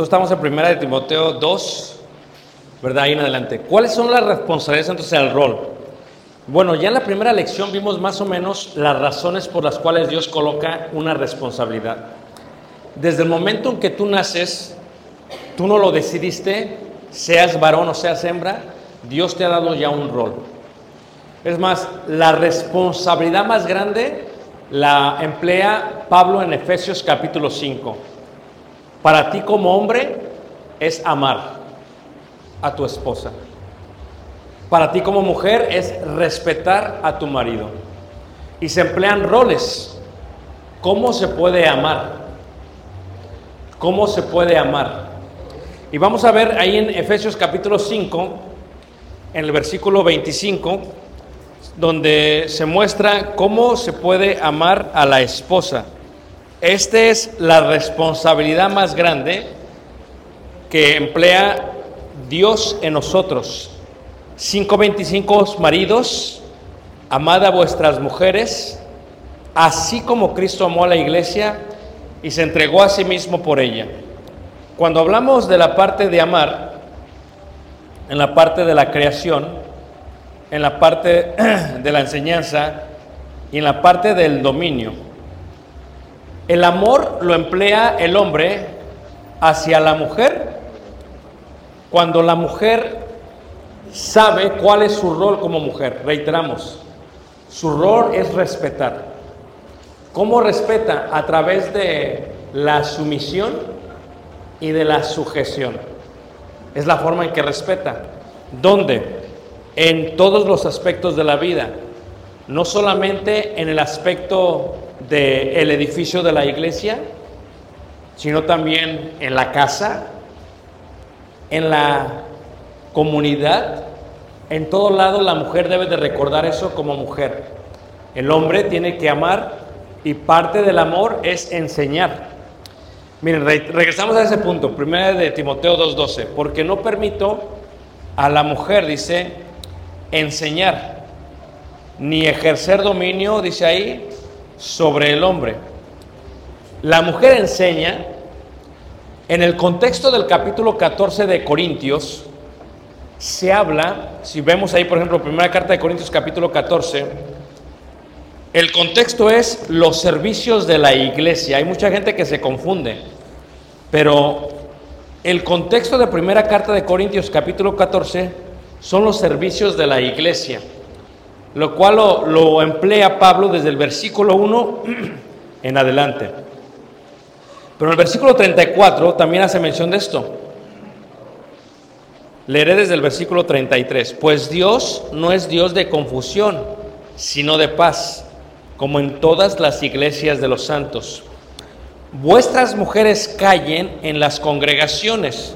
entonces estamos en primera de Timoteo 2, ¿verdad? Ahí en adelante. ¿Cuáles son las responsabilidades entonces del rol? Bueno, ya en la primera lección vimos más o menos las razones por las cuales Dios coloca una responsabilidad. Desde el momento en que tú naces, tú no lo decidiste, seas varón o seas hembra, Dios te ha dado ya un rol. Es más, la responsabilidad más grande la emplea Pablo en Efesios capítulo 5. Para ti como hombre es amar a tu esposa. Para ti como mujer es respetar a tu marido. Y se emplean roles. ¿Cómo se puede amar? ¿Cómo se puede amar? Y vamos a ver ahí en Efesios capítulo 5, en el versículo 25, donde se muestra cómo se puede amar a la esposa. Esta es la responsabilidad más grande que emplea Dios en nosotros. 5.25 maridos, amad a vuestras mujeres, así como Cristo amó a la iglesia y se entregó a sí mismo por ella. Cuando hablamos de la parte de amar, en la parte de la creación, en la parte de la enseñanza y en la parte del dominio, el amor lo emplea el hombre hacia la mujer cuando la mujer sabe cuál es su rol como mujer. Reiteramos, su rol es respetar. ¿Cómo respeta? A través de la sumisión y de la sujeción. Es la forma en que respeta. ¿Dónde? En todos los aspectos de la vida. No solamente en el aspecto del edificio de la iglesia, sino también en la casa, en la comunidad. En todo lado la mujer debe de recordar eso como mujer. El hombre tiene que amar y parte del amor es enseñar. Miren, re- regresamos a ese punto, primera de Timoteo 2.12, porque no permito a la mujer, dice, enseñar, ni ejercer dominio, dice ahí, sobre el hombre. La mujer enseña, en el contexto del capítulo 14 de Corintios, se habla, si vemos ahí, por ejemplo, primera carta de Corintios capítulo 14, el contexto es los servicios de la iglesia. Hay mucha gente que se confunde, pero el contexto de primera carta de Corintios capítulo 14 son los servicios de la iglesia, lo cual lo, emplea Pablo desde el versículo 1 en adelante. Pero en el versículo 34 también hace mención de esto. Leeré desde el versículo 33. Pues Dios no es Dios de confusión, sino de paz, como en todas las iglesias de los santos. Vuestras mujeres callen en las congregaciones,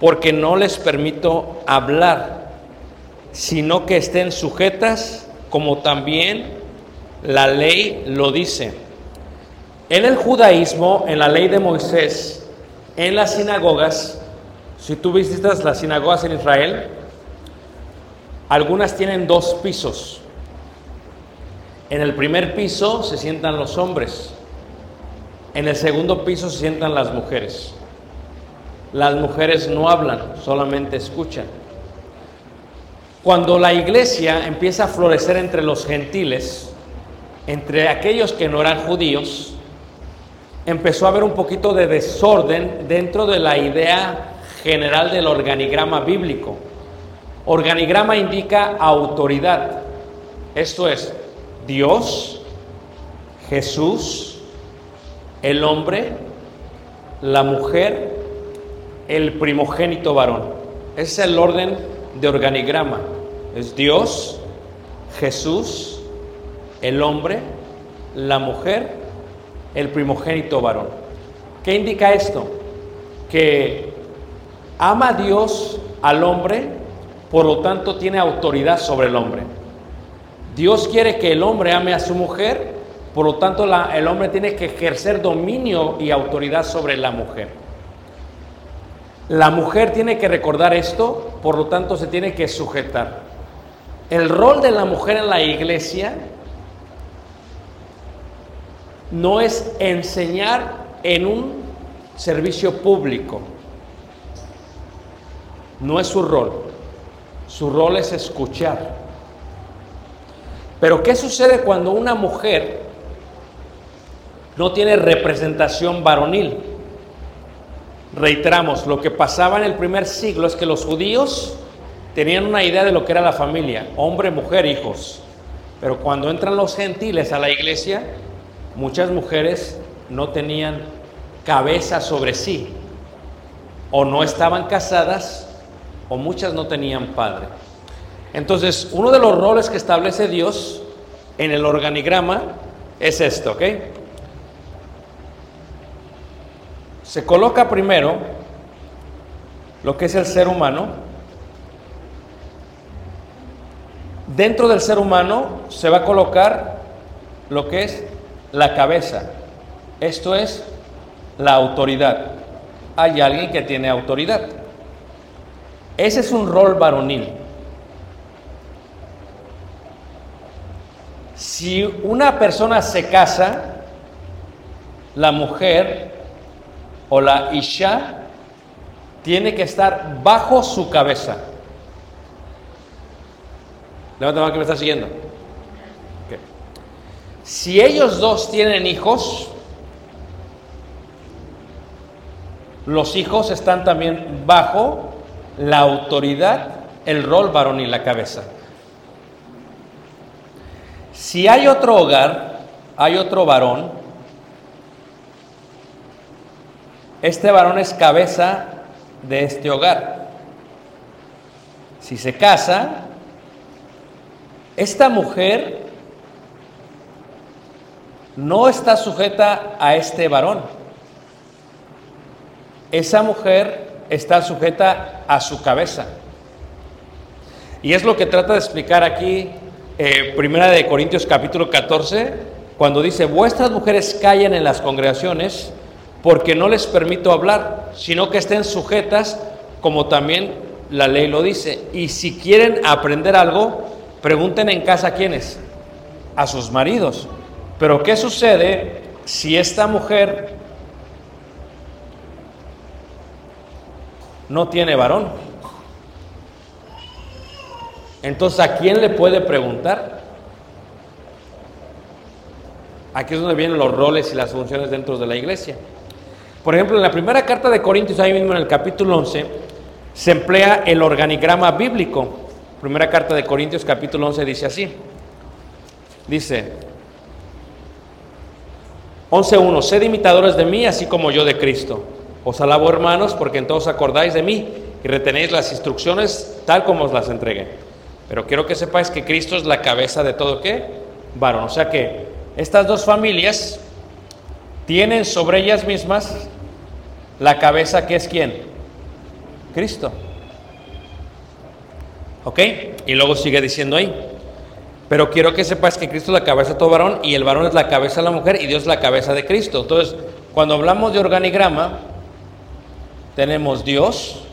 porque no les permito hablar, sino que estén sujetas, como también la ley lo dice. En el judaísmo, en la ley de Moisés, en las sinagogas, si tú visitas las sinagogas en Israel, algunas tienen dos pisos. En el primer piso se sientan los hombres, en el segundo piso se sientan las mujeres. Las mujeres no hablan, solamente escuchan. Cuando la iglesia empieza a florecer entre los gentiles, entre aquellos que no eran judíos, empezó a haber un poquito de desorden dentro de la idea general del organigrama bíblico. Organigrama indica autoridad. Esto es Dios, Jesús, el hombre, la mujer, el primogénito varón. Ese es el orden de organigrama. Es Dios, Jesús, el hombre, la mujer, el primogénito varón. ¿Qué indica esto? Que ama Dios al hombre, por lo tanto tiene autoridad sobre el hombre. Dios quiere que el hombre ame a su mujer, por lo tanto el hombre tiene que ejercer dominio y autoridad sobre la mujer. La mujer tiene que recordar esto, por lo tanto se tiene que sujetar. El rol de la mujer en la iglesia no es enseñar en un servicio público. No es su rol. Su rol es escuchar. Pero ¿qué sucede cuando una mujer no tiene representación varonil? Reiteramos, lo que pasaba en el primer siglo es que los judíos tenían una idea de lo que era la familia, hombre, mujer, hijos. Pero cuando entran los gentiles a la iglesia, muchas mujeres no tenían cabeza sobre sí, o no estaban casadas, o muchas no tenían padre. Entonces, uno de los roles que establece Dios en el organigrama es esto, ¿ok? Se coloca primero lo que es el ser humano. Dentro del ser humano se va a colocar lo que es la cabeza. Esto es la autoridad. Hay alguien que tiene autoridad. Ese es un rol varonil. Si una persona se casa, la mujer o la isha tiene que estar bajo su cabeza. Levanta la mano que me está siguiendo. Si ellos dos tienen hijos, los hijos están también bajo la autoridad, el rol varonil, la cabeza. Si hay otro hogar, hay otro varón, este varón es cabeza de este hogar. Si se casa, esta mujer no está sujeta a este varón. Esa mujer está sujeta a su cabeza. Y es lo que trata de explicar aquí eh, Primera de Corintios capítulo 14, cuando dice, vuestras mujeres callen en las congregaciones porque no les permito hablar, sino que estén sujetas como también la ley lo dice. Y si quieren aprender algo, pregunten en casa a quiénes, a sus maridos. Pero ¿qué sucede si esta mujer no tiene varón? Entonces, ¿a quién le puede preguntar? Aquí es donde vienen los roles y las funciones dentro de la iglesia. Por ejemplo, en la primera carta de Corintios, ahí mismo en el capítulo 11, se emplea el organigrama bíblico. Primera carta de Corintios, capítulo 11, dice así. Dice, 11.1. Sed imitadores de mí, así como yo de Cristo. Os alabo, hermanos, porque en todos acordáis de mí y retenéis las instrucciones tal como os las entregué. Pero quiero que sepáis que Cristo es la cabeza de todo qué? Varón. O sea que estas dos familias tienen sobre ellas mismas la cabeza que es quién? Cristo. ¿Ok? Y luego sigue diciendo ahí. Pero quiero que sepas que Cristo es la cabeza de todo varón y el varón es la cabeza de la mujer y Dios es la cabeza de Cristo. Entonces, cuando hablamos de organigrama, tenemos Dios,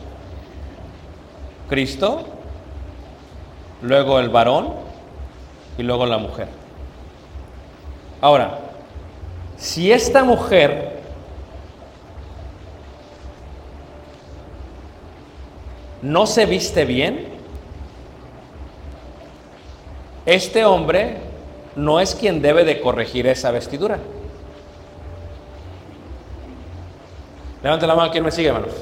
Cristo, luego el varón y luego la mujer. Ahora, si esta mujer no se viste bien, este hombre no es quien debe de corregir esa vestidura. Levante la mano, ¿quién me sigue, hermanos?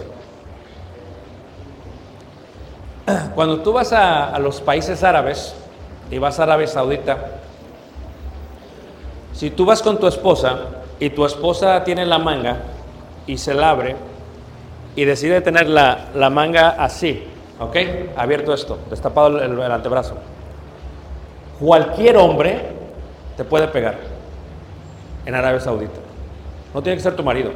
Cuando tú vas a, los países árabes y vas a Arabia Saudita, si tú vas con tu esposa y tu esposa tiene la manga y se la abre y decide tener la, la manga así, ¿ok? Abierto esto, destapado el antebrazo. Cualquier hombre te puede pegar en Arabia Saudita. No tiene que ser tu marido.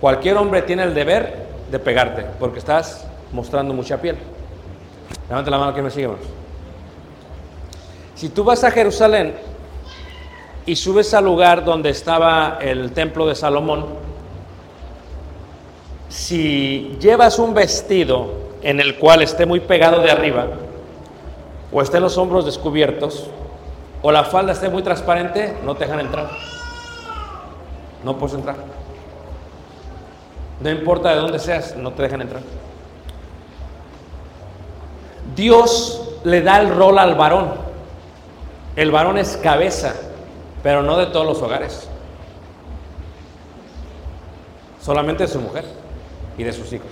Cualquier hombre tiene el deber de pegarte porque estás mostrando mucha piel. Levante la mano que me sigue. Si tú vas a Jerusalén y subes al lugar donde estaba el templo de Salomón, si llevas un vestido en el cual esté muy pegado de arriba, o estén los hombros descubiertos, o la falda esté muy transparente, no te dejan entrar. No puedes entrar. No importa de dónde seas, no te dejan entrar. Dios le da el rol al varón. El varón es cabeza, pero no de todos los hogares. Solamente de su mujer y de sus hijos.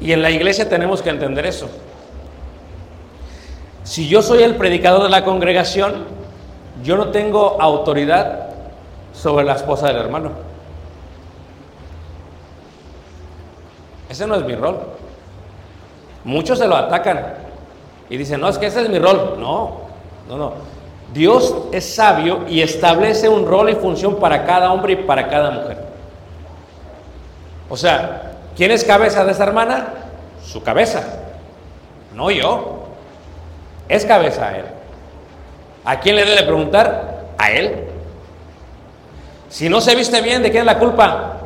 Y en la iglesia tenemos que entender eso. Si yo soy el predicador de la congregación, yo no tengo autoridad sobre la esposa del hermano. Ese no es mi rol. Muchos se lo atacan y dicen, no, es que ese es mi rol. No, no, no. Dios es sabio y establece un rol y función para cada hombre y para cada mujer. O sea, ¿quién es cabeza de esa hermana? Su cabeza, no yo. Es cabeza a él. ¿A quién le debe preguntar? A él. Si no se viste bien, ¿de quién es la culpa?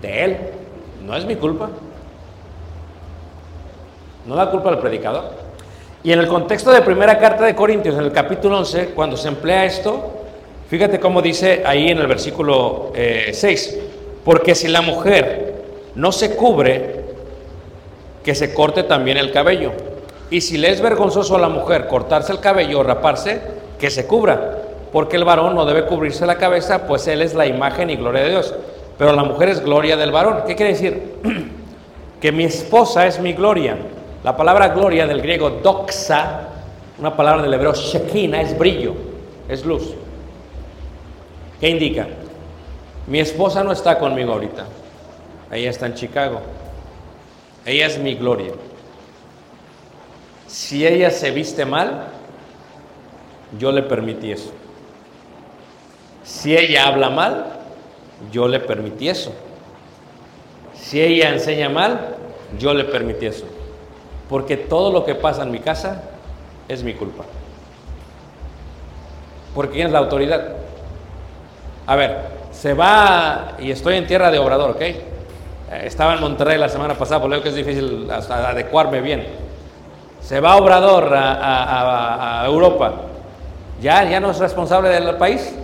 De él. No es mi culpa. No la culpa del predicador. Y en el contexto de primera carta de Corintios, en el capítulo 11, cuando se emplea esto, fíjate cómo dice ahí en el versículo eh, 6, porque si la mujer no se cubre, que se corte también el cabello. Y si le es vergonzoso a la mujer cortarse el cabello o raparse, que se cubra, porque el varón no debe cubrirse la cabeza, pues él es la imagen y gloria de Dios. Pero la mujer es gloria del varón. ¿Qué quiere decir? que mi esposa es mi gloria. La palabra gloria del griego doxa, una palabra del hebreo shekina, es brillo, es luz. ¿Qué indica? Mi esposa no está conmigo ahorita. Ella está en Chicago. Ella es mi gloria. Si ella se viste mal, yo le permití eso. Si ella habla mal, yo le permití eso. Si ella enseña mal, yo le permití eso. Porque todo lo que pasa en mi casa es mi culpa. Porque ¿quién es la autoridad? A ver, se va y estoy en tierra de obrador, ¿ok? Eh, Estaba en Monterrey la semana pasada, por lo que es difícil adecuarme bien. Se va Obrador a, Europa. ¿Ya, ¿Ya no es responsable del país?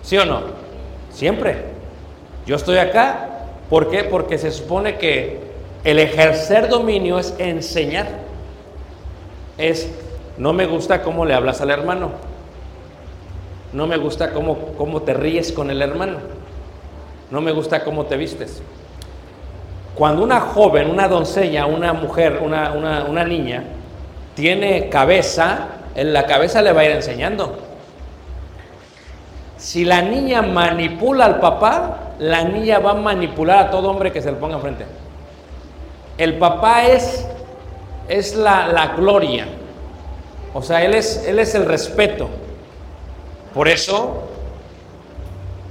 ¿Sí o no? Siempre. Yo estoy acá, ¿por qué? Porque se supone que el ejercer dominio es enseñar. Es, no me gusta cómo le hablas al hermano. No me gusta cómo, cómo te ríes con el hermano. No me gusta cómo te vistes. Cuando una joven, una doncella, una mujer, una, una- una niña, tiene cabeza, en la cabeza le va a ir enseñando. Si la niña manipula al papá, la niña va a manipular a todo hombre que se le ponga enfrente. El papá es, es la, la gloria. O sea, él es, él es el respeto. Por eso,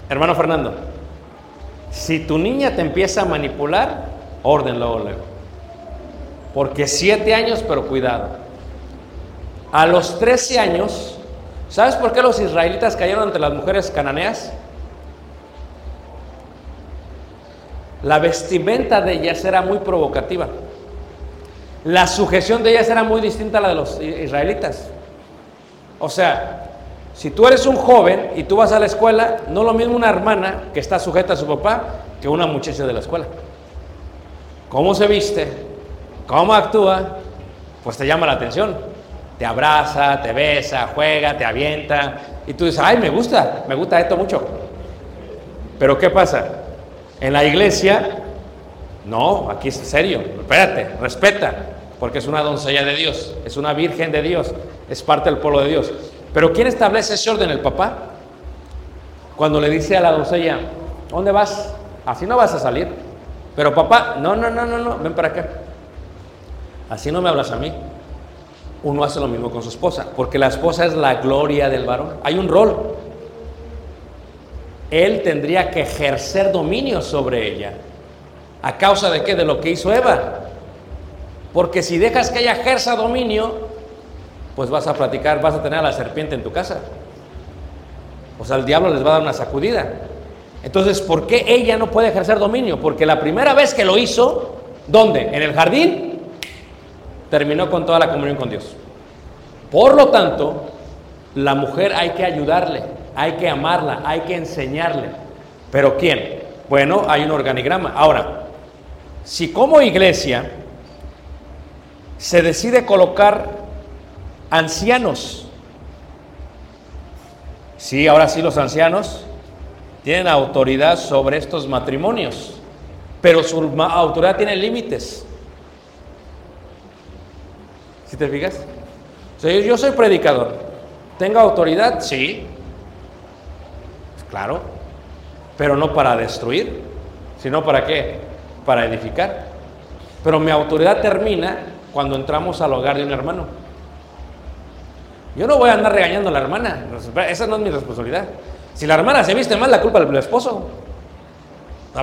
hermano Fernando, si tu niña te empieza a manipular, orden luego. Porque siete años, pero cuidado. A los 13 años, ¿sabes por qué los israelitas cayeron ante las mujeres cananeas? La vestimenta de ellas era muy provocativa. La sujeción de ellas era muy distinta a la de los israelitas. O sea, si tú eres un joven y tú vas a la escuela, no lo mismo una hermana que está sujeta a su papá que una muchacha de la escuela. ¿Cómo se viste? ¿Cómo actúa? Pues te llama la atención. Te abraza, te besa, juega, te avienta. Y tú dices, ay, me gusta, me gusta esto mucho. Pero ¿qué pasa? En la iglesia, no, aquí es serio. Espérate, respeta, porque es una doncella de Dios, es una virgen de Dios, es parte del pueblo de Dios. Pero ¿quién establece ese orden? El papá. Cuando le dice a la doncella, ¿dónde vas? Así no vas a salir. Pero papá, no, no, no, no, ven para acá. Así no me hablas a mí. Uno hace lo mismo con su esposa, porque la esposa es la gloria del varón. Hay un rol. Él tendría que ejercer dominio sobre ella. ¿A causa de qué? De lo que hizo Eva. Porque si dejas que ella ejerza dominio, pues vas a platicar, vas a tener a la serpiente en tu casa. O sea, el diablo les va a dar una sacudida. Entonces, ¿por qué ella no puede ejercer dominio? Porque la primera vez que lo hizo, ¿dónde? En el jardín, terminó con toda la comunión con Dios. Por lo tanto, la mujer hay que ayudarle, hay que amarla, hay que enseñarle. ¿Pero quién? Bueno, hay un organigrama. Ahora, si como iglesia se decide colocar ancianos, sí, ahora sí los ancianos tienen autoridad sobre estos matrimonios, pero su autoridad tiene límites. ¿Si te fijas? Yo soy predicador. ¿Tengo autoridad? Sí. Claro. Pero no para destruir, sino para qué? Para edificar. Pero mi autoridad termina cuando entramos al hogar de un hermano. Yo no voy a andar regañando a la hermana. Esa no es mi responsabilidad. Si la hermana se viste mal, la culpa del esposo.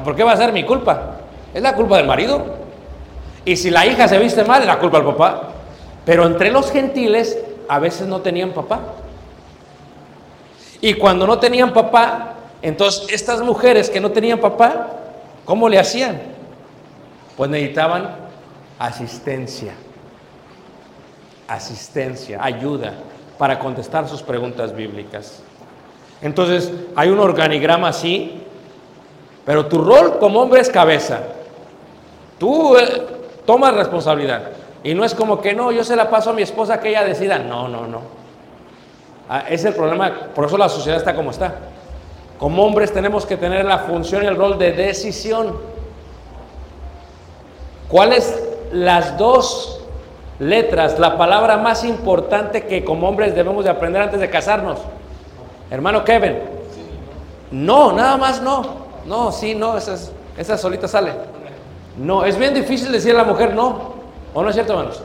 ¿Por qué va a ser mi culpa? Es la culpa del marido. Y si la hija se viste mal, es la culpa del papá. Pero entre los gentiles a veces no tenían papá. Y cuando no tenían papá, entonces estas mujeres que no tenían papá, ¿cómo le hacían? Pues necesitaban asistencia. Asistencia, ayuda para contestar sus preguntas bíblicas. Entonces, hay un organigrama así, pero tu rol como hombre es cabeza. Tú eh, tomas responsabilidad. Y no es como que no, yo se la paso a mi esposa que ella decida. No, no, no. Ah, es el problema, por eso la sociedad está como está. Como hombres tenemos que tener la función y el rol de decisión. ¿Cuáles las dos letras, la palabra más importante que como hombres debemos de aprender antes de casarnos? Hermano Kevin. No, nada más no. No, sí, no, esa, solita sale. No, es bien difícil decir a la mujer no. ¿O no es cierto, hermanos?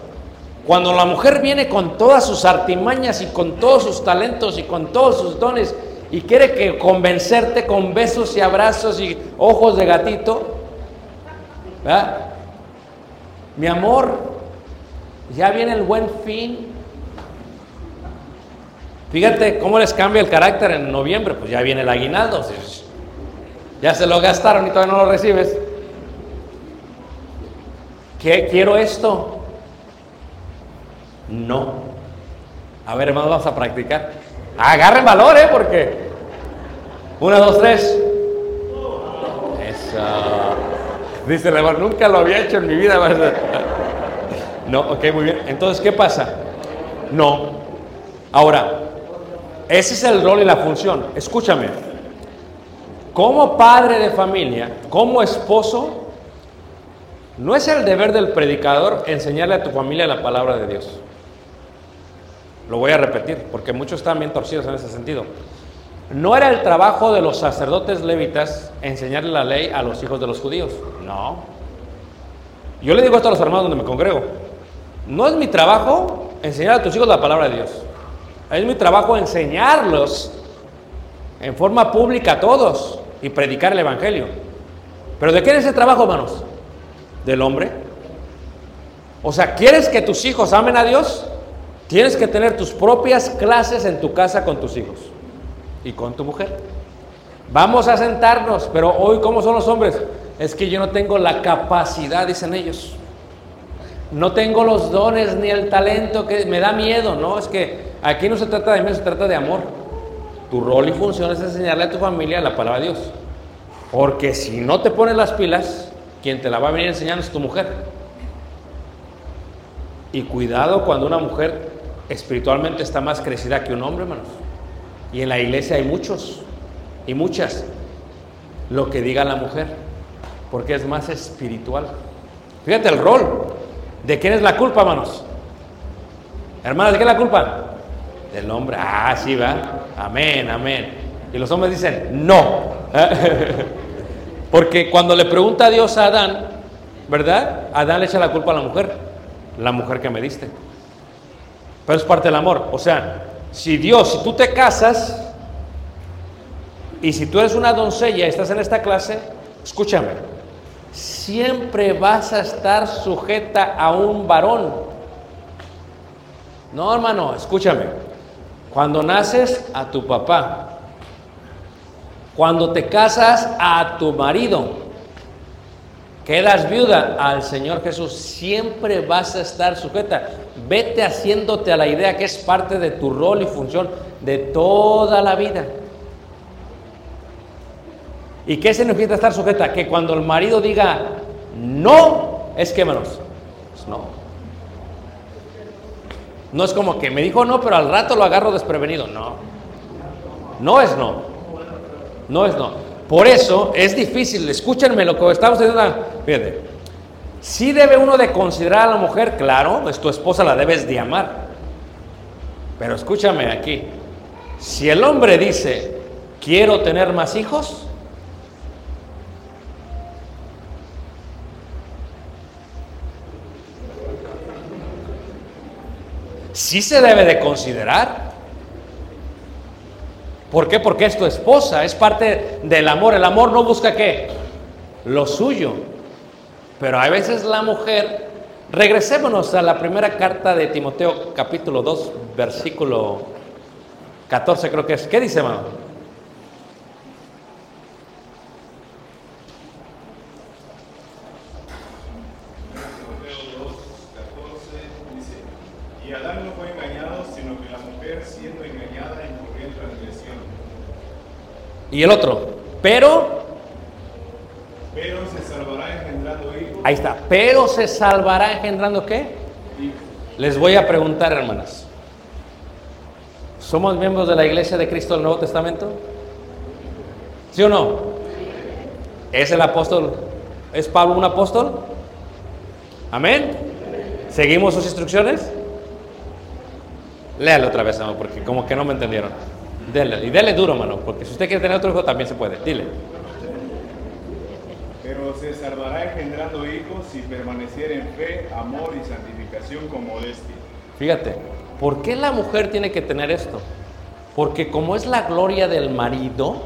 Cuando la mujer viene con todas sus artimañas y con todos sus talentos y con todos sus dones y quiere que convencerte con besos y abrazos y ojos de gatito, ¿verdad? Mi amor, ya viene el buen fin. Fíjate cómo les cambia el carácter en noviembre, pues ya viene el aguinaldo. Ya se lo gastaron y todavía no lo recibes. ¿Qué quiero esto? No. A ver, hermanos, vamos a practicar. Agarren valor, ¿eh? Porque. Una, dos, tres. Eso. Dice el hermano, nunca lo había hecho en mi vida. No, ok, muy bien. Entonces, ¿qué pasa? No. Ahora, ese es el rol y la función. Escúchame. Como padre de familia, como esposo, no es el deber del predicador enseñarle a tu familia la palabra de Dios. Lo voy a repetir, porque muchos están bien torcidos en ese sentido. no era el trabajo de los sacerdotes levitas enseñarle la ley a los hijos de los judíos. No. Yo le digo esto a los hermanos donde me congrego. No es mi trabajo enseñar a tus hijos la palabra de Dios. Es mi trabajo enseñarlos en forma pública a todos y predicar el Evangelio. Pero ¿de quién es ese trabajo, hermanos? Del hombre. O sea, ¿quieres que tus hijos amen a Dios? Tienes que tener tus propias clases en tu casa con tus hijos y con tu mujer. Vamos a sentarnos, pero hoy, ¿cómo son los hombres? Es que yo no tengo la capacidad, dicen ellos. No tengo los dones ni el talento que me da miedo, ¿no? Es que aquí no se trata de miedo, se trata de amor. Tu rol y función es enseñarle a tu familia la palabra de Dios. Porque si no te pones las pilas, quien te la va a venir enseñando es tu mujer. Y cuidado cuando una mujer espiritualmente está más crecida que un hombre, hermanos. Y en la iglesia hay muchos y muchas. Lo que diga la mujer, porque es más espiritual. Fíjate el rol. ¿De quién es la culpa, hermanos? Hermanos, ¿de qué es la culpa? Del hombre. Ah, sí, va. Amén, amén. Y los hombres dicen, no. Porque cuando le pregunta a Dios a Adán, ¿verdad? Adán le echa la culpa a la mujer. La mujer que me diste. Pero es parte del amor. O sea, si Dios, si tú te casas y si tú eres una doncella y estás en esta clase, escúchame, siempre vas a estar sujeta a un varón. No, hermano, escúchame. Cuando naces a tu papá, cuando te casas a tu marido, quedas viuda al Señor Jesús, siempre vas a estar sujeta. Vete haciéndote a la idea que es parte de tu rol y función de toda la vida. ¿Y qué significa estar sujeta? Que cuando el marido diga no, es que menos. Pues no. No es como que me dijo no, pero al rato lo agarro desprevenido. No. No es no. No es no. Por eso es difícil. Escúchenme lo que estamos diciendo. Fíjate. Debe uno de considerar a la mujer, claro, es tu esposa la debes de amar. Pero escúchame aquí. Si el hombre dice, quiero tener más hijos, sí se debe de considerar. ¿Por qué? Porque es tu esposa, es parte del amor. El amor no busca qué? Lo suyo. Pero a veces la mujer, regresémonos a la primera carta de Timoteo capítulo 2, versículo 14 creo que es. ¿Qué dice, hermano? Y el otro, pero, Pero se salvará engendrando hijos. ahí está, pero se salvará engendrando qué? hijos. Les voy a preguntar, hermanas. ¿Somos miembros de la Iglesia de Cristo del Nuevo Testamento? ¿Sí o no? ¿Es el apóstol? ¿Es Pablo un apóstol? ¿Amén? ¿Seguimos sus instrucciones? Léalo otra vez, hermano, porque como que no me entendieron. Dele, y dele duro, hermano, porque si usted quiere tener otro hijo también se puede. Dile. Pero se salvará engendrando hijos si permaneciera en fe, amor y santificación con modestia. Fíjate, ¿por qué la mujer tiene que tener esto? Porque como es la gloria del marido,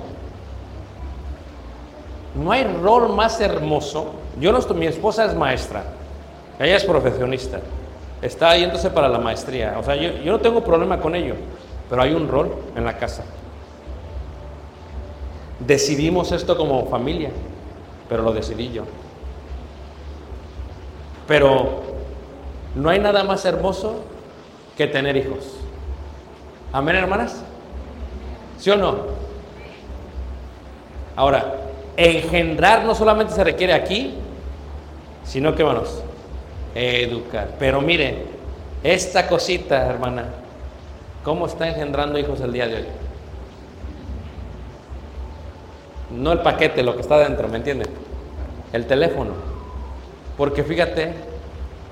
no hay rol más hermoso. Yo no estoy, mi esposa es maestra, ella es profesionista, está yéndose para la maestría. O sea, yo, yo no tengo problema con ello, pero hay un rol en la casa. Decidimos esto como familia, pero lo decidí yo. Pero no hay nada más hermoso que tener hijos. Amén, hermanas. ¿Sí o no? Ahora, engendrar no solamente se requiere aquí, sino que, hermanos, educar. Pero mire, esta cosita, hermana, ¿cómo está engendrando hijos el día de hoy? No el paquete, lo que está dentro, ¿me entienden? El teléfono. Porque fíjate,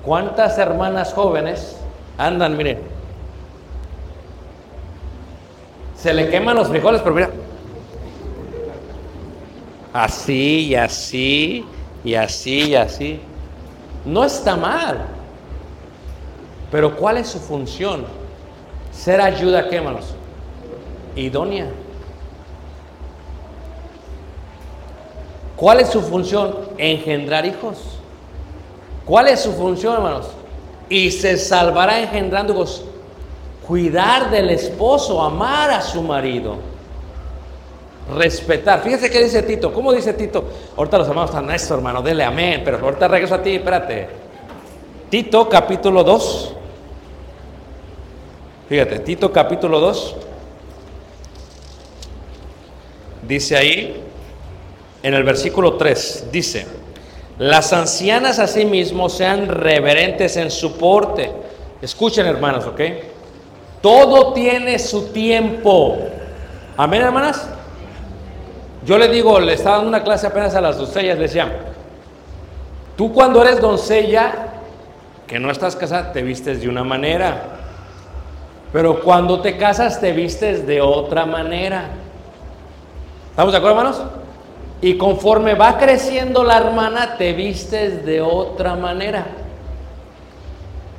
¿cuántas hermanas jóvenes andan, miren? Se le queman los frijoles, pero mira, Así y así y así y así. No está mal. Pero ¿cuál es su función? Ser ayuda, ¿qué, hermanos? Idónea. ¿Cuál es su función? Engendrar hijos. ¿Cuál es su función, hermanos? Y se salvará engendrando hijos. Cuidar del esposo, amar a su marido. Respetar. Fíjense qué dice Tito. ¿Cómo dice Tito? Ahorita los hermanos están esto, hermano. Dele amén. Pero ahorita regreso a ti, espérate. Tito capítulo 2. Fíjate, Tito capítulo 2. Dice ahí, en el versículo 3, dice, las ancianas asimismo sean reverentes en su porte. Escuchen hermanos, ¿ok? Todo tiene su tiempo. Amén, hermanas. Yo le digo, le estaba dando una clase apenas a las doncellas, le decía, tú cuando eres doncella, que no estás casada, te vistes de una manera. Pero cuando te casas, te vistes de otra manera. ¿Estamos de acuerdo, hermanos? Y conforme va creciendo la hermana, te vistes de otra manera.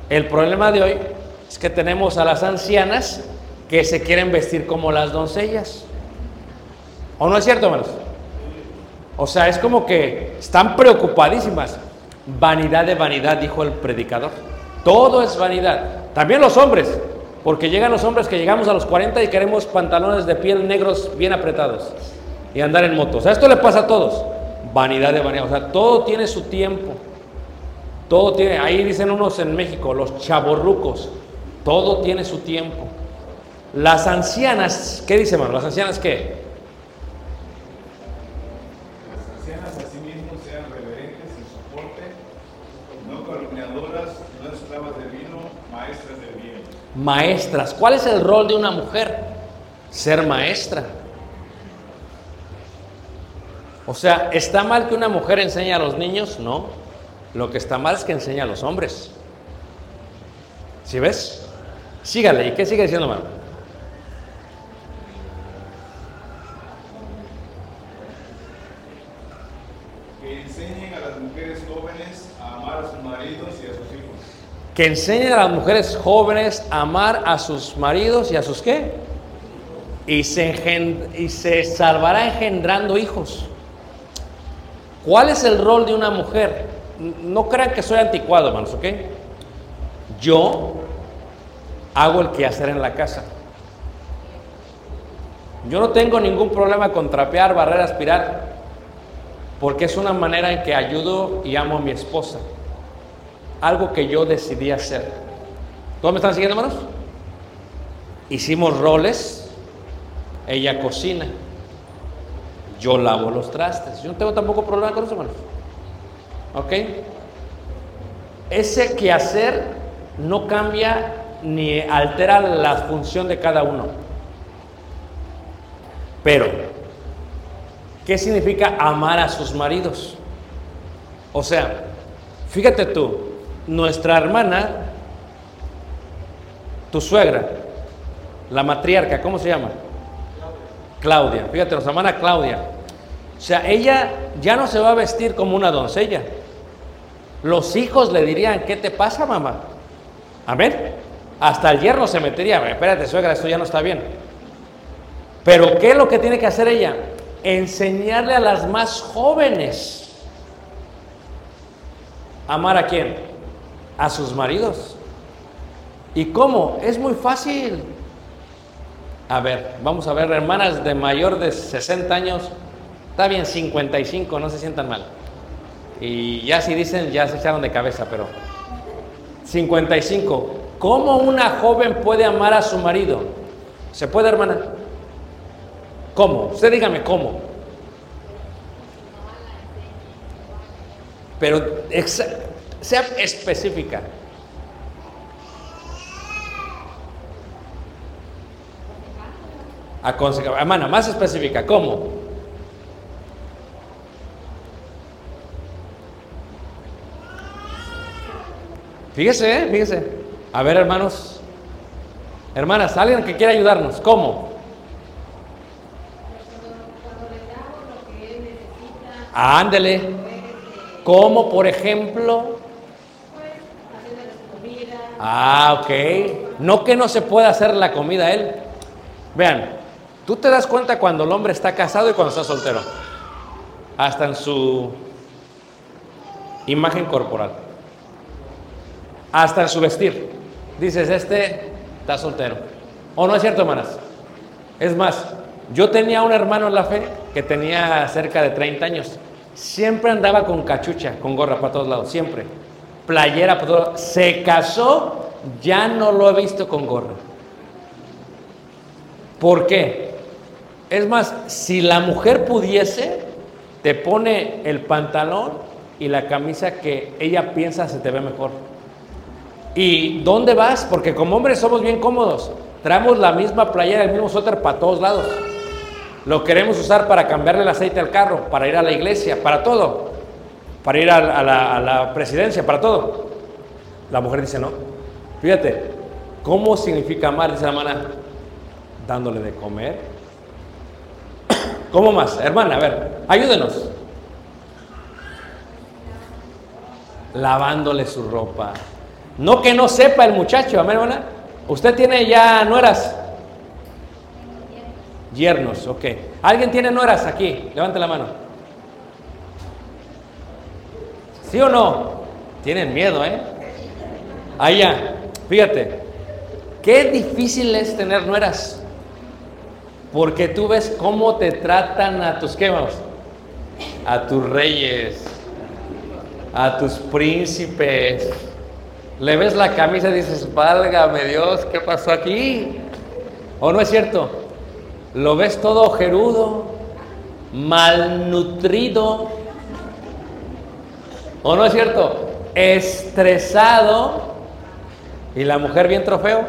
El problema de hoy es que tenemos a las ancianas que se quieren vestir como las doncellas. ¿O no es cierto, hermanos? O sea, es como que están preocupadísimas. Vanidad de vanidad, dijo el predicador. Todo es vanidad. También los hombres, porque llegan los hombres que llegamos a los 40 y queremos pantalones de piel negros bien apretados y andar en moto. O sea, esto le pasa a todos. Vanidad de vanidad. O sea, todo tiene su tiempo. Todo tiene, ahí dicen unos en México, los chaborrucos. Todo tiene su tiempo. Las ancianas, ¿qué dice, hermano? ¿Las ancianas qué? Maestras. ¿Cuál es el rol de una mujer? Ser maestra. O sea, ¿está mal que una mujer enseñe a los niños? No. Lo que está mal es que enseña a los hombres. ¿Sí ves? Sígale. ¿Y qué sigue diciendo, hermano? Que enseñen a las mujeres jóvenes a amar a sus maridos y a sus hijos. Que enseñen a las mujeres jóvenes a amar a sus maridos y a sus qué? Y se, y se salvará engendrando hijos. ¿Cuál es el rol de una mujer? No crean que soy anticuado, hermanos, ¿ok? Yo hago el quehacer en la casa. Yo no tengo ningún problema con trapear, barrer, aspirar, porque es una manera en que ayudo y amo a mi esposa. Algo que yo decidí hacer. ¿Todos me están siguiendo, hermanos? Hicimos roles, ella cocina, yo lavo los trastes. Yo no tengo tampoco problema con eso, hermanos. ¿Ok? Ese quehacer no cambia ni altera la función de cada uno. Pero, ¿qué significa amar a sus maridos? O sea, fíjate tú, nuestra hermana, tu suegra, la matriarca, ¿cómo se llama? Claudia. Fíjate, nuestra hermana Claudia. O sea, ella ya no se va a vestir como una doncella. Los hijos le dirían, ¿qué te pasa, mamá? Amén. Hasta el yerno se metería, espérate, suegra, esto ya no está bien. Pero ¿qué es lo que tiene que hacer ella? Enseñarle a las más jóvenes. ¿Amar a quién? A sus maridos. ¿Y cómo? Es muy fácil. A ver, vamos a ver, hermanas de mayor de 60 años, está bien, 55, no se sientan mal. Y ya si dicen, ya se echaron de cabeza, pero 55. ¿Cómo una joven puede amar a su marido? ¿Se puede, hermana? ¿Cómo? Usted dígame cómo. Pero sea específica. Aconseja, hermana, más específica, ¿cómo? Fíjese, ¿eh? fíjese. A ver, hermanos. Hermanas, alguien que quiera ayudarnos, ¿cómo? Ándele. Como por ejemplo. Ah, ok. No que no se pueda hacer la comida él. Vean, tú te das cuenta cuando el hombre está casado y cuando está soltero. Hasta en su imagen corporal. Hasta en su vestir. Dices, este está soltero. ¿O no es cierto, hermanas? Es más, yo tenía un hermano en la fe que tenía cerca de 30 años. Siempre andaba con cachucha, con gorra para todos lados, siempre. Playera. Se casó, ya no lo he visto con gorra. ¿Por qué? Es más, si la mujer pudiese, te pone el pantalón y la camisa que ella piensa se te ve mejor. ¿Y dónde vas? Porque como hombres somos bien cómodos. Traemos la misma playera, el mismo suéter para todos lados. Lo queremos usar para cambiarle el aceite al carro, para ir a la iglesia, para todo. Para ir a, la, presidencia, para todo. La mujer dice no. Fíjate, ¿cómo significa amar? Dice la hermana, dándole de comer. ¿Cómo más? Hermana, a ver, ayúdenos. Lavándole su ropa. No que no sepa el muchacho, hermana. Usted tiene ya nueras. Yernos, ok. ¿Alguien tiene nueras aquí? Levante la mano. ¿Sí o no? Tienen miedo, ¿eh? Allá, fíjate. Qué difícil es tener nueras. Porque tú ves cómo te tratan a tus quemos, a tus reyes, a tus príncipes. Le ves la camisa y dices, válgame Dios, ¿qué pasó aquí? ¿O no es cierto? Lo ves todo ojerudo, malnutrido. ¿O no es cierto? Estresado. Y la mujer bien trofeo.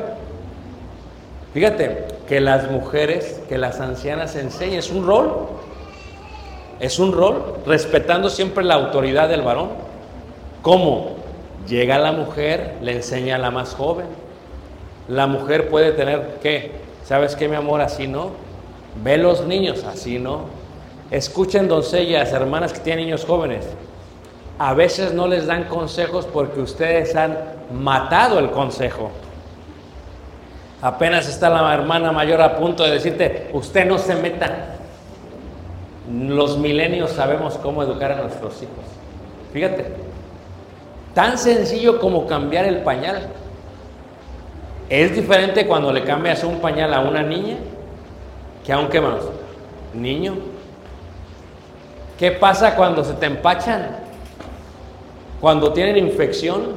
Fíjate, que las mujeres, que las ancianas enseñen, es un rol. Es un rol, respetando siempre la autoridad del varón. ¿Cómo? Llega la mujer, le enseña a la más joven. La mujer puede tener, ¿qué? ¿Sabes qué, mi amor? Así no. Ve los niños, así no. Escuchen doncellas, hermanas que tienen niños jóvenes. A veces no les dan consejos porque ustedes han matado el consejo. Apenas está la hermana mayor a punto de decirte, usted no se meta. Los milenios sabemos cómo educar a nuestros hijos. Fíjate, tan sencillo como cambiar el pañal. Es diferente cuando le cambias un pañal a una niña que a un qué más? Niño. ¿Qué pasa cuando se te empachan? Cuando tienen infección,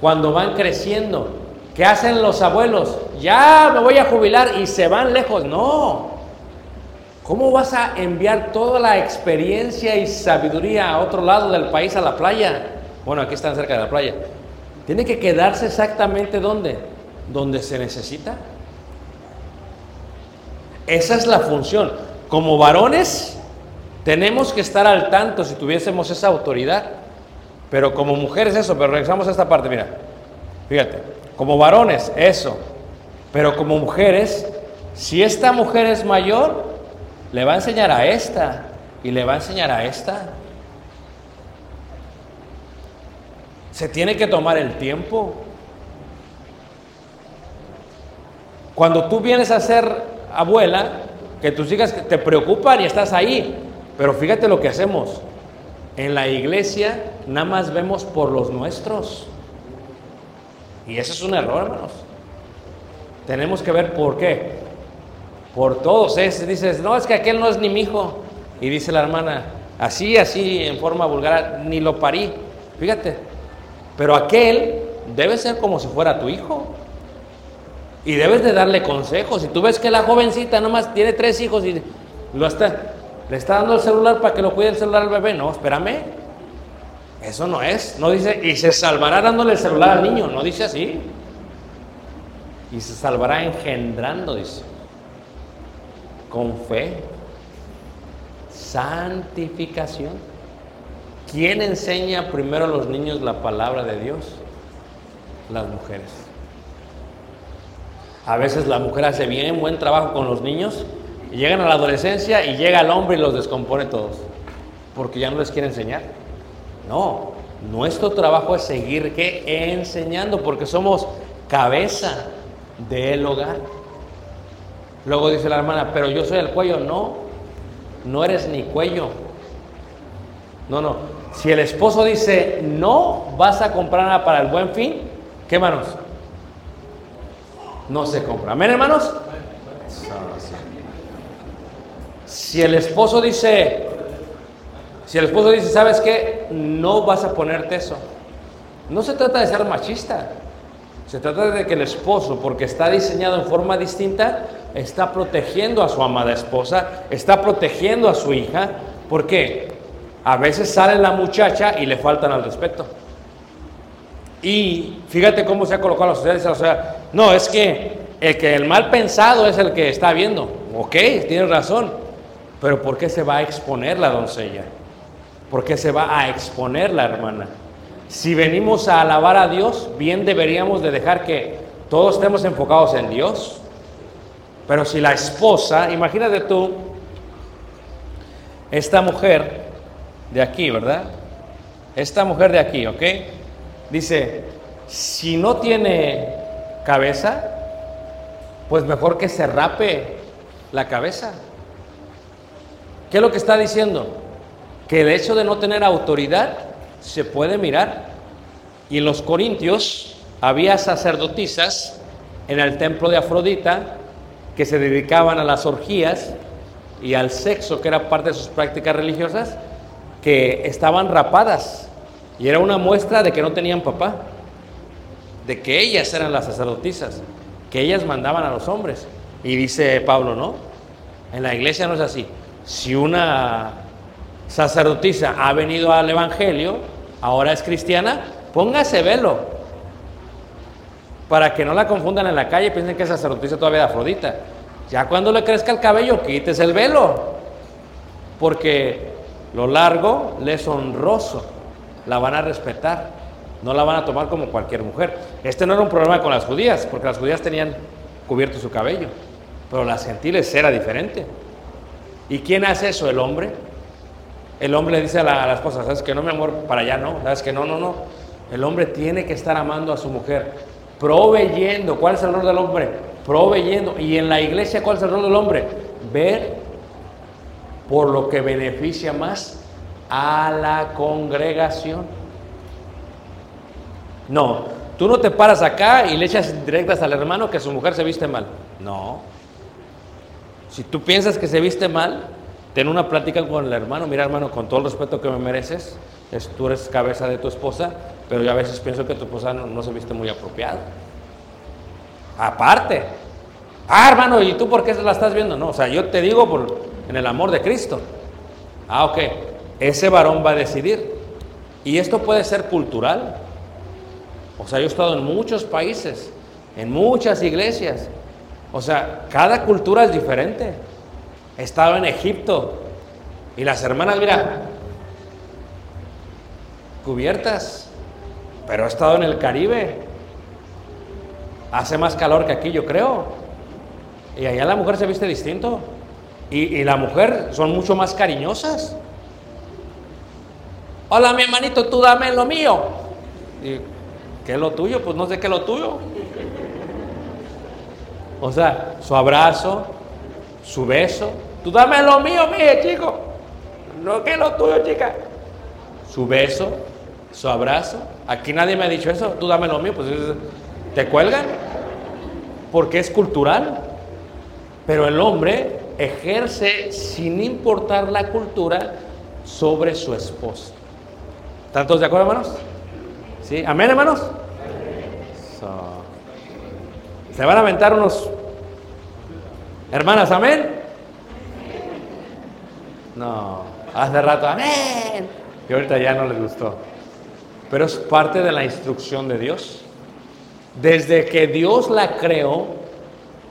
cuando van creciendo. ¿Qué hacen los abuelos? Ya me voy a jubilar y se van lejos. No. ¿Cómo vas a enviar toda la experiencia y sabiduría a otro lado del país, a la playa? Bueno, aquí están cerca de la playa. Tiene que quedarse exactamente donde, donde se necesita. Esa es la función. Como varones, tenemos que estar al tanto si tuviésemos esa autoridad. Pero como mujeres, eso. Pero regresamos a esta parte, mira. Fíjate. Como varones, eso. Pero como mujeres, si esta mujer es mayor, le va a enseñar a esta y le va a enseñar a esta. Se tiene que tomar el tiempo. Cuando tú vienes a ser abuela, que tus hijas te preocupan y estás ahí, pero fíjate lo que hacemos. En la iglesia nada más vemos por los nuestros. Y ese es un error, hermanos. Tenemos que ver por qué. Por todos. Es, dices, no, es que aquel no es ni mi hijo. Y dice la hermana, así, así, en forma vulgar, ni lo parí. Fíjate. Pero aquel debe ser como si fuera tu hijo. Y debes de darle consejos. Si tú ves que la jovencita nomás tiene tres hijos y lo está, le está dando el celular para que lo cuide el celular al bebé, no, espérame. Eso no es. No dice, y se salvará dándole el celular al niño. No dice así. Y se salvará engendrando, dice. Con fe. Santificación. ¿Quién enseña primero a los niños la palabra de Dios? Las mujeres. A veces la mujer hace bien buen trabajo con los niños y llegan a la adolescencia y llega el hombre y los descompone todos. porque ya no les quiere enseñar. No, nuestro trabajo es seguir ¿qué? enseñando porque somos cabeza del hogar. Luego dice la hermana, pero yo soy el cuello. No, no eres ni cuello. No, no. Si el esposo dice, no vas a comprar nada para el buen fin, ¿qué hermanos? No se compra. ¿Amén, hermanos? Si el esposo dice, si el esposo dice, ¿sabes qué? No vas a ponerte eso. No se trata de ser machista. Se trata de que el esposo, porque está diseñado en forma distinta, está protegiendo a su amada esposa, está protegiendo a su hija. ¿Por qué? A veces sale la muchacha y le faltan al respeto. Y fíjate cómo se ha colocado la sociedad. No, es que el que el mal pensado es el que está viendo. Ok, tienes razón. Pero ¿por qué se va a exponer la doncella? ¿Por qué se va a exponer la hermana? Si venimos a alabar a Dios, bien deberíamos de dejar que todos estemos enfocados en Dios. Pero si la esposa, imagínate tú, esta mujer de aquí, ¿verdad? Esta mujer de aquí, ¿ok? Dice, si no tiene cabeza, pues mejor que se rape la cabeza. ¿Qué es lo que está diciendo? Que el hecho de no tener autoridad se puede mirar. Y en los Corintios había sacerdotisas en el templo de Afrodita que se dedicaban a las orgías y al sexo, que era parte de sus prácticas religiosas, que estaban rapadas. Y era una muestra de que no tenían papá, de que ellas eran las sacerdotisas, que ellas mandaban a los hombres. Y dice Pablo, ¿no? En la iglesia no es así. Si una sacerdotisa ha venido al Evangelio, ahora es cristiana, póngase velo. Para que no la confundan en la calle y piensen que es sacerdotisa todavía de Afrodita. Ya cuando le crezca el cabello, quites el velo. Porque lo largo le es honroso. La van a respetar. No la van a tomar como cualquier mujer. Este no era un problema con las judías, porque las judías tenían cubierto su cabello. Pero las gentiles era diferente. ¿Y quién hace eso? El hombre. El hombre dice a la, a esposa, ¿sabes que no, mi amor? Para allá no. ¿Sabes que no, no, no? El hombre tiene que estar amando a su mujer, proveyendo. ¿Cuál es el rol del hombre? Proveyendo. Y en la iglesia, ¿cuál es el rol del hombre? Ver por lo que beneficia más a la congregación. No, tú no te paras acá y le echas directas al hermano que su mujer se viste mal. No. Si tú piensas que se viste mal, ten una plática con el hermano. Mira, hermano, con todo el respeto que me mereces, es, tú eres cabeza de tu esposa, pero yo a veces pienso que tu esposa no, se viste muy apropiado. Aparte. Ah, hermano, ¿y tú por qué la estás viendo? No, o sea, yo te digo por, en el amor de Cristo. Ah, ok. Ese varón va a decidir. Y esto puede ser cultural. O sea, yo he estado en muchos países, en muchas iglesias. O sea, cada cultura es diferente. He estado en Egipto y las hermanas, mira, cubiertas, pero he estado en el Caribe. Hace más calor que aquí, yo creo. Y allá la mujer se viste distinto. Y, la mujer son mucho más cariñosas. Hola, mi hermanito, tú dame lo mío. ¿Qué es lo tuyo? Pues no sé qué es lo tuyo. O sea, su abrazo, su beso. Tú dame lo mío, mije, chico. No que lo tuyo, chica. Su beso, su abrazo. Aquí nadie me ha dicho eso. Tú dame lo mío. Pues te cuelgan. Porque es cultural. Pero el hombre ejerce, sin importar la cultura, sobre su esposa. ¿Están todos de acuerdo, hermanos? ¿Sí? ¿Amén, hermanos? Se van a aventar unos... Hermanas, ¿amén? No, hace rato, amén. Y ahorita ya no les gustó. Pero es parte de la instrucción de Dios. Desde que Dios la creó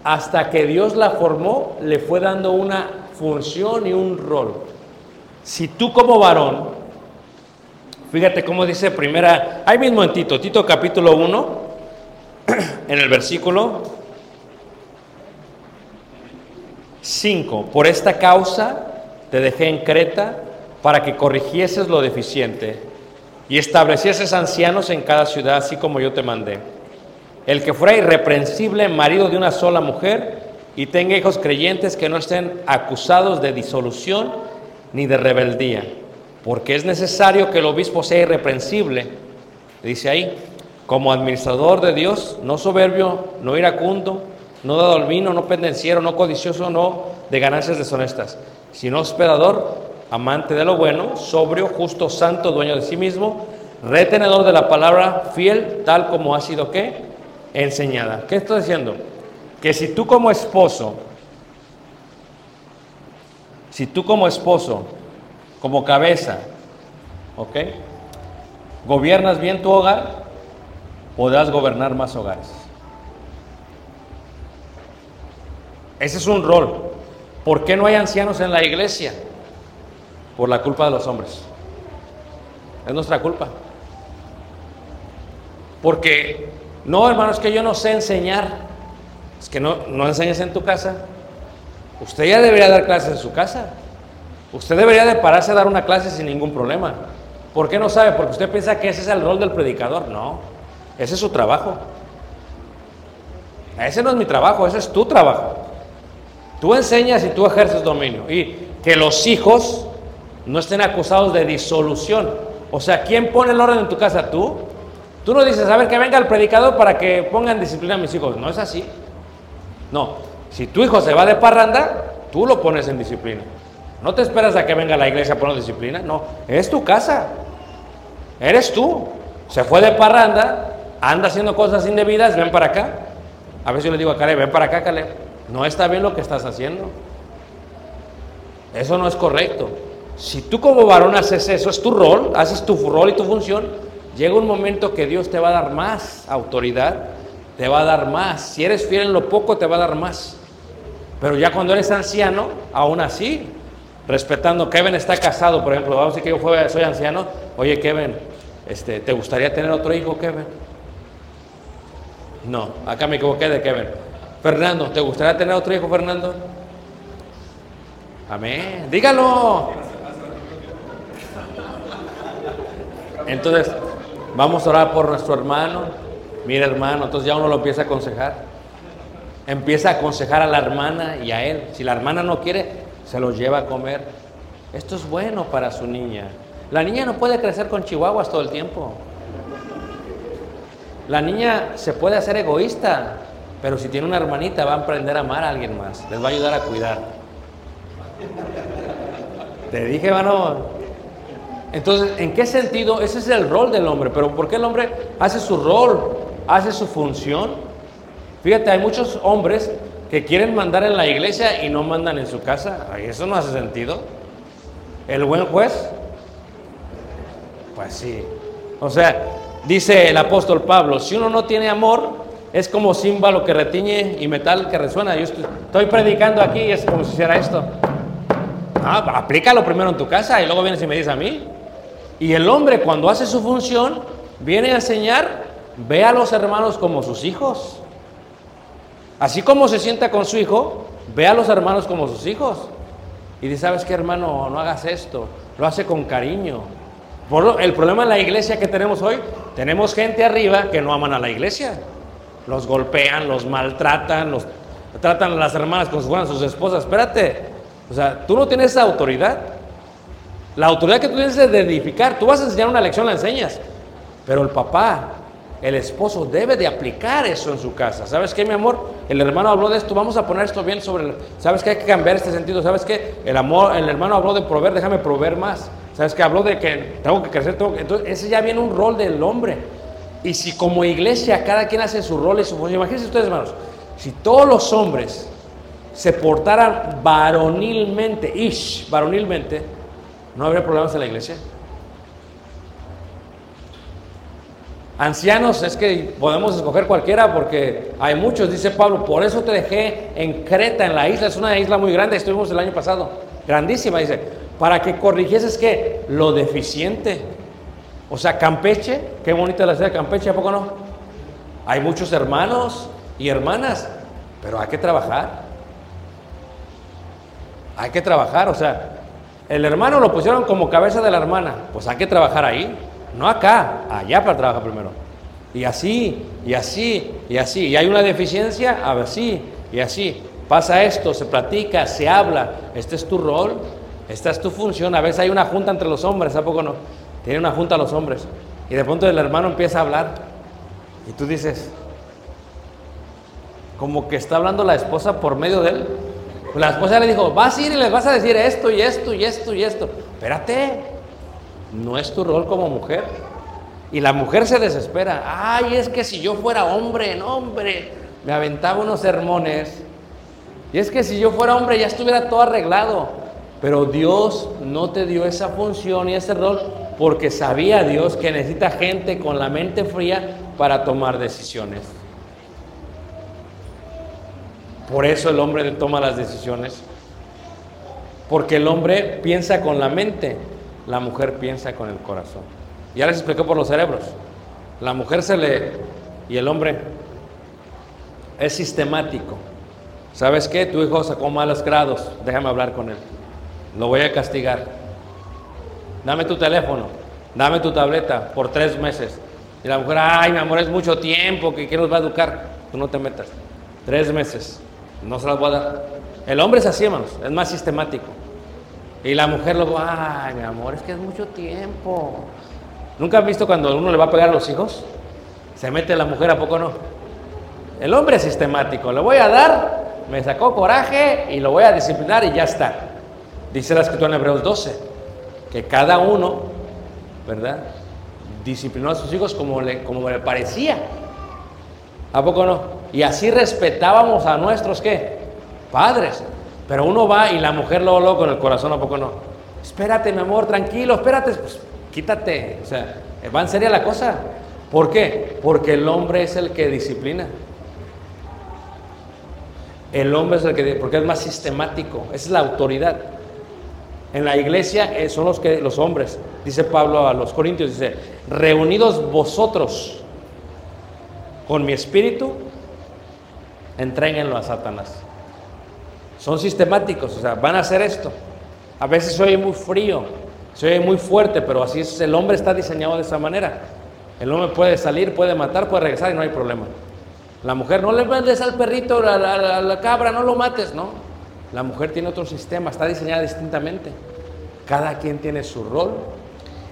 hasta que Dios la formó, le fue dando una función y un rol. Si tú como varón, fíjate cómo dice primera, ahí mismo en Tito, Tito capítulo 1, en el versículo 5, por esta causa te dejé en Creta, para que corrigieses lo deficiente y establecieses ancianos en cada ciudad, así como yo te mandé. El que fuera irreprensible, marido de una sola mujer, y tenga hijos creyentes que no estén acusados de disolución ni de rebeldía, porque es necesario que el obispo sea irreprensible, dice ahí, como administrador de Dios, no soberbio, no iracundo, no dado al vino, no pendenciero, no codicioso, no de ganancias deshonestas, sino hospedador, amante de lo bueno, sobrio, justo, santo, dueño de sí mismo, retenedor de la palabra, fiel, tal como ha sido que enseñada. ¿Qué estoy diciendo? Que si tú como esposo, si tú como esposo, como cabeza, ¿ok? Gobiernas bien tu hogar, podrás gobernar más hogares. Ese es un rol. ¿Por qué no hay ancianos en la iglesia? Por la culpa de los hombres. Es nuestra culpa. Porque, no, hermano, es que yo no sé enseñar. Es que no, no enseñes en tu casa. Usted ya debería dar clases en su casa. Usted debería de pararse a dar una clase sin ningún problema. ¿Por qué no sabe? Porque usted piensa que ese es el rol del predicador. No, ese es su trabajo. Ese no es mi trabajo, ese es tu trabajo. Tú enseñas y tú ejerces dominio. Y que los hijos no estén acusados de disolución. O sea, ¿quién pone el orden en tu casa? ¿Tú? Tú no dices, a ver, que venga el predicador para que pongan disciplina a mis hijos. No es así. No. Si tu hijo se va de parranda, tú lo pones en disciplina. No te esperas a que venga la iglesia a poner disciplina. No, es tu casa. Eres tú. Se fue de parranda, anda haciendo cosas indebidas, ven para acá. A veces yo le digo a Caleb, ven para acá, Caleb. No está bien lo que estás haciendo. Eso no es correcto. Si tú como varón haces eso, es tu rol, haces tu rol y tu función, llega un momento que Dios te va a dar más autoridad, te va a dar más. Si eres fiel en lo poco, te va a dar más. Pero ya cuando eres anciano, aún así, respetando, Kevin está casado, por ejemplo, vamos a decir que yo soy anciano, oye Kevin, este, ¿te gustaría tener otro hijo, Kevin? No, acá me equivoqué de Kevin. Fernando, ¿te gustaría tener otro hijo, Fernando? Amén, dígalo. Entonces, vamos a orar por nuestro hermano. Mira, hermano, entonces ya uno lo empieza a aconsejar. Empieza a aconsejar a la hermana y a él. Si la hermana no quiere, se lo lleva a comer. Esto es bueno para su niña. La niña no puede crecer con chihuahuas todo el tiempo. La niña se puede hacer egoísta, pero si tiene una hermanita va a aprender a amar a alguien más. Les va a ayudar a cuidar. Te dije, hermano. Entonces, ¿en qué sentido? Ese es el rol del hombre. Pero ¿por qué el hombre hace su rol? Hace su función. Fíjate, hay muchos hombres que quieren mandar en la iglesia y no mandan en su casa. Ay, eso no hace sentido. El buen juez, pues sí. O sea, dice el apóstol Pablo, si uno no tiene amor, es como címbalo que retiñe y metal que resuena. Yo estoy, predicando aquí y es como si hiciera esto. Ah, aplícalo primero en tu casa y luego vienes y me dices a mí. Y el hombre cuando hace su función, viene a enseñar, ve a los hermanos como sus hijos. Así como se sienta con su hijo, ve a los hermanos como sus hijos. Y dice, ¿sabes qué hermano? No hagas esto. Lo hace con cariño. El problema en la iglesia que tenemos hoy, tenemos gente arriba que no aman a la iglesia. Los golpean, los maltratan, los tratan a las hermanas como si fueran sus esposas. Espérate. O sea, tú no tienes esa autoridad. La autoridad que tú tienes es de edificar. Tú vas a enseñar una lección, la enseñas. Pero el papá, el esposo, debe de aplicar eso en su casa. ¿Sabes qué, mi amor? El hermano habló de esto. Vamos a poner esto bien sobre. el- ¿Sabes qué? Hay que cambiar este sentido. ¿Sabes qué? El amor, el hermano habló de proveer. Déjame proveer más. ¿Sabes qué? Habló de que tengo que crecer. Tengo que- Entonces, ese ya viene un rol del hombre. Y si como iglesia cada quien hace su rol y su función. Imagínense ustedes, hermanos. Si todos los hombres se portaran varonilmente, ish, varonilmente, no habría problemas en la iglesia. Ancianos, es que podemos escoger cualquiera porque hay muchos, dice Pablo, por eso te dejé en Creta, en la isla, es una isla muy grande, estuvimos el año pasado, grandísima, dice, para que corrigieses que lo deficiente. O sea, Campeche, qué bonita la ciudad de Campeche, ¿a poco no? Hay muchos hermanos y hermanas, pero hay que trabajar. Hay que trabajar, o sea, El hermano lo pusieron como cabeza de la hermana. Pues hay que trabajar ahí. No acá, allá para trabajar primero. Y así, y así, y así. Y hay una deficiencia, a ver, sí, y así. Pasa esto, se platica, se habla. Este es tu rol, esta es tu función. A veces hay una junta entre los hombres, ¿a poco no? Tiene una junta los hombres. Y de pronto el hermano empieza a hablar. Y tú dices, como que está hablando la esposa por medio de él. La esposa le dijo, vas a ir y les vas a decir esto y esto y esto y esto. Espérate, no es tu rol como mujer. Y la mujer se desespera. Ay, es que si yo fuera hombre, no hombre, me aventaba unos sermones. Y es que si yo fuera hombre ya estuviera todo arreglado. Pero Dios no te dio esa función y ese rol porque sabía Dios que necesita gente con la mente fría para tomar decisiones. Por eso el hombre toma las decisiones. Porque el hombre piensa con la mente, la mujer piensa con el corazón. Ya les expliqué por los cerebros. La mujer se le... y el hombre es sistemático. ¿Sabes qué? Tu hijo sacó malos grados, déjame hablar con él. Lo voy a castigar. Dame tu teléfono, dame tu tableta por tres meses. Y la mujer, ay, mi amor, es mucho tiempo, que ¿quién nos va a educar? Tú no te metas. Tres meses, no se las voy a dar. El hombre es así, hermanos, es más sistemático. Y la mujer luego, ay, mi amor, es que es mucho tiempo. ¿Nunca han visto cuando uno le va a pegar a los hijos? Se mete la mujer, ¿a poco no? El hombre es sistemático, le voy a dar, me sacó coraje y lo voy a disciplinar y ya está. Dice la escritura en Hebreos 12, que cada uno, ¿verdad? Disciplinó a sus hijos como le, como le parecía. ¿A poco no? Y así respetábamos a nuestros, ¿qué? Padres. Pero uno va y la mujer luego, luego con el corazón, ¿a poco no? Espérate, mi amor, tranquilo, espérate. Pues quítate. O sea, va en serio la cosa. ¿Por qué? Porque el hombre es el que disciplina. El hombre es el que, porque es más sistemático, esa es la autoridad. En la iglesia eh, son los que los hombres, dice Pablo a los Corintios, dice, reunidos vosotros con mi espíritu, entréguenlo a Satanás. Son sistemáticos, o sea, van a hacer esto. A veces soy muy frío, soy muy fuerte, pero así es, el hombre está diseñado de esa manera. El hombre puede salir, puede matar, puede regresar y no hay problema. La mujer, no le mandes al perrito, a la cabra, no lo mates, no. La mujer tiene otro sistema, está diseñada distintamente. Cada quien tiene su rol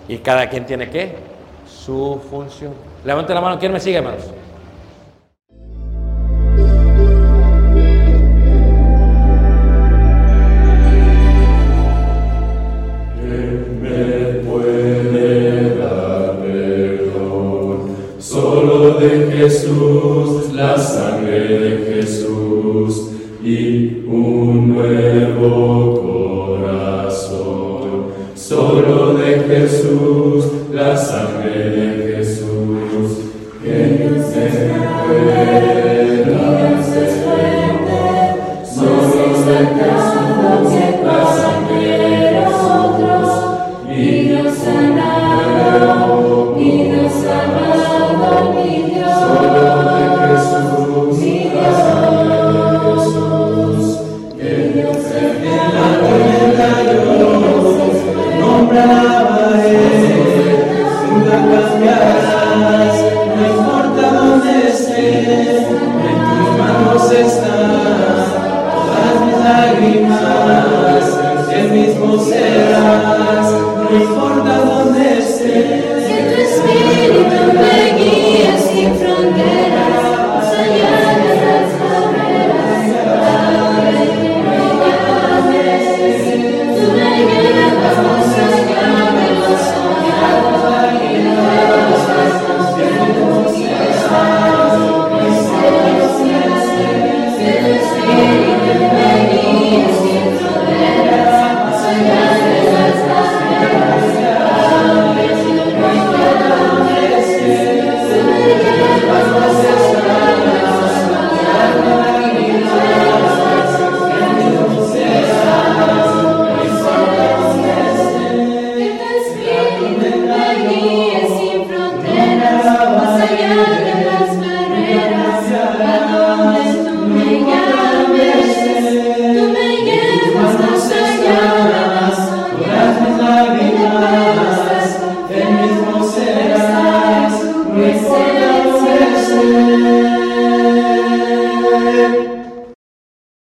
y cada quien tiene qué? Su función. Levante la mano, ¿quién me sigue, hermanos?